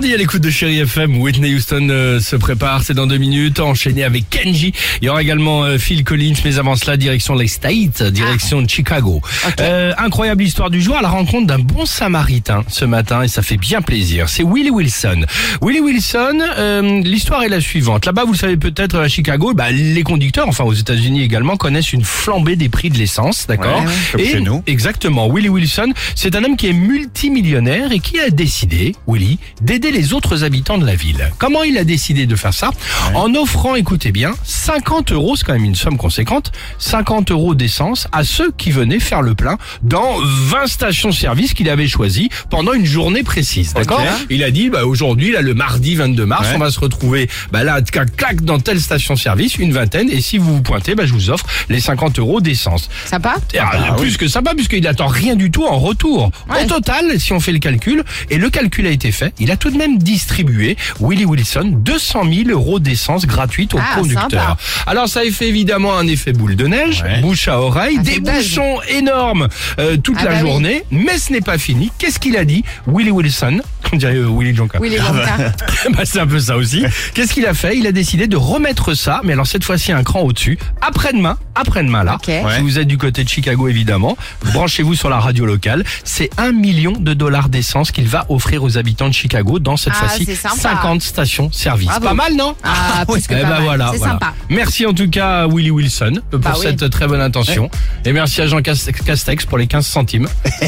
Mardi à l'écoute de Chéri FM, Whitney Houston euh, se prépare, c'est dans deux minutes, enchaîné avec Kenji. Il y aura également euh, Phil Collins, mais avant cela, direction les States, direction de Chicago. Euh, incroyable histoire du jour à la rencontre d'un bon samaritain ce matin et ça fait bien plaisir. C'est Willie Wilson. Willie Wilson, euh, l'histoire est la suivante. Là-bas, vous le savez peut-être à Chicago, bah, les conducteurs, enfin aux États-Unis également, connaissent une flambée des prix de l'essence, d'accord? Comme Et- chez nous. Exactement. Willie Wilson, c'est un homme qui est multimillionnaire et qui a décidé, Willie, d'aider les autres habitants de la ville. Comment il a décidé de faire ça En offrant, écoutez bien, 50 euros, c'est quand même une somme conséquente, 50 euros d'essence à ceux qui venaient faire le plein dans 20 stations-service qu'il avait choisies pendant une journée précise. D'accord Il a dit, bah, aujourd'hui, là, le mardi 22 mars, Ouais. on va se retrouver, bah, là, clac, clac, dans telle station-service, une vingtaine, et si vous vous pointez, bah, je vous offre les 50 euros d'essence. Sympa Ah, plus que sympa puisqu'il attend rien du tout en retour. Ouais. Au total, si on fait le calcul, et le calcul a été fait, il a tout de même distribué, Willie Wilson, 200 000 euros d'essence gratuite aux Ah, conducteurs. sympa. Alors ça a fait évidemment un effet boule de neige, Ouais. bouche à oreille, Ah, des bouchons énormes euh, toute Ah la bah oui. journée, mais ce n'est pas fini. Qu'est-ce qu'il a dit Willie Wilson, on dirait euh, Willie Jonka. Oui, les Wonka. bah, c'est un peu ça aussi. Qu'est-ce qu'il a fait? Il a décidé de remettre ça, mais alors cette fois-ci un cran au-dessus, après-demain, après-demain là. Ok. Si vous êtes du côté de Chicago évidemment, branchez-vous sur la radio locale. C'est un million de dollars d'essence qu'il va offrir aux habitants de Chicago dans cette Ah, fois-ci c'est sympa. 50 stations-service. Pas mal non? Ah, plus que Eh pas ben mal. voilà, C'est voilà. sympa. Merci en tout cas à Willie Wilson pour Bah oui. cette très bonne intention. Et merci à Jean Castex Castex pour les 15 centimes.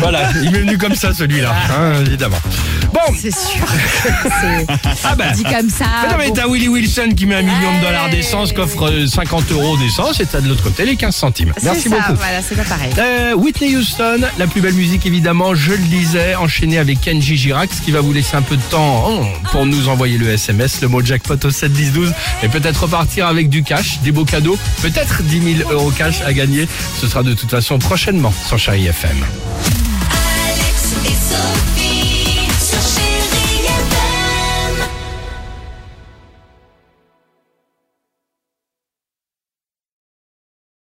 Voilà, il m'est venu comme ça celui-là, hein, évidemment. Bon, C'est sûr. Ah ben. dit comme ça. Mais non mais t'as Willie Wilson qui met un million de dollars d'essence, qu'offre euh, 50 euros d'essence, et t'as de l'autre côté les 15 centimes. Merci ça, beaucoup. Voilà, c'est pas pareil. Euh, Whitney Houston, la plus belle musique évidemment, je le disais, enchaîné avec Kenji Girac, ce qui va vous laisser un peu de temps oh, pour nous envoyer le SMS, le mot jackpot au 7 10 12 et peut-être repartir avec du cash, des beaux cadeaux, peut-être 10 000 euros cash à gagner. Ce sera de toute façon prochainement sur Chérie FM.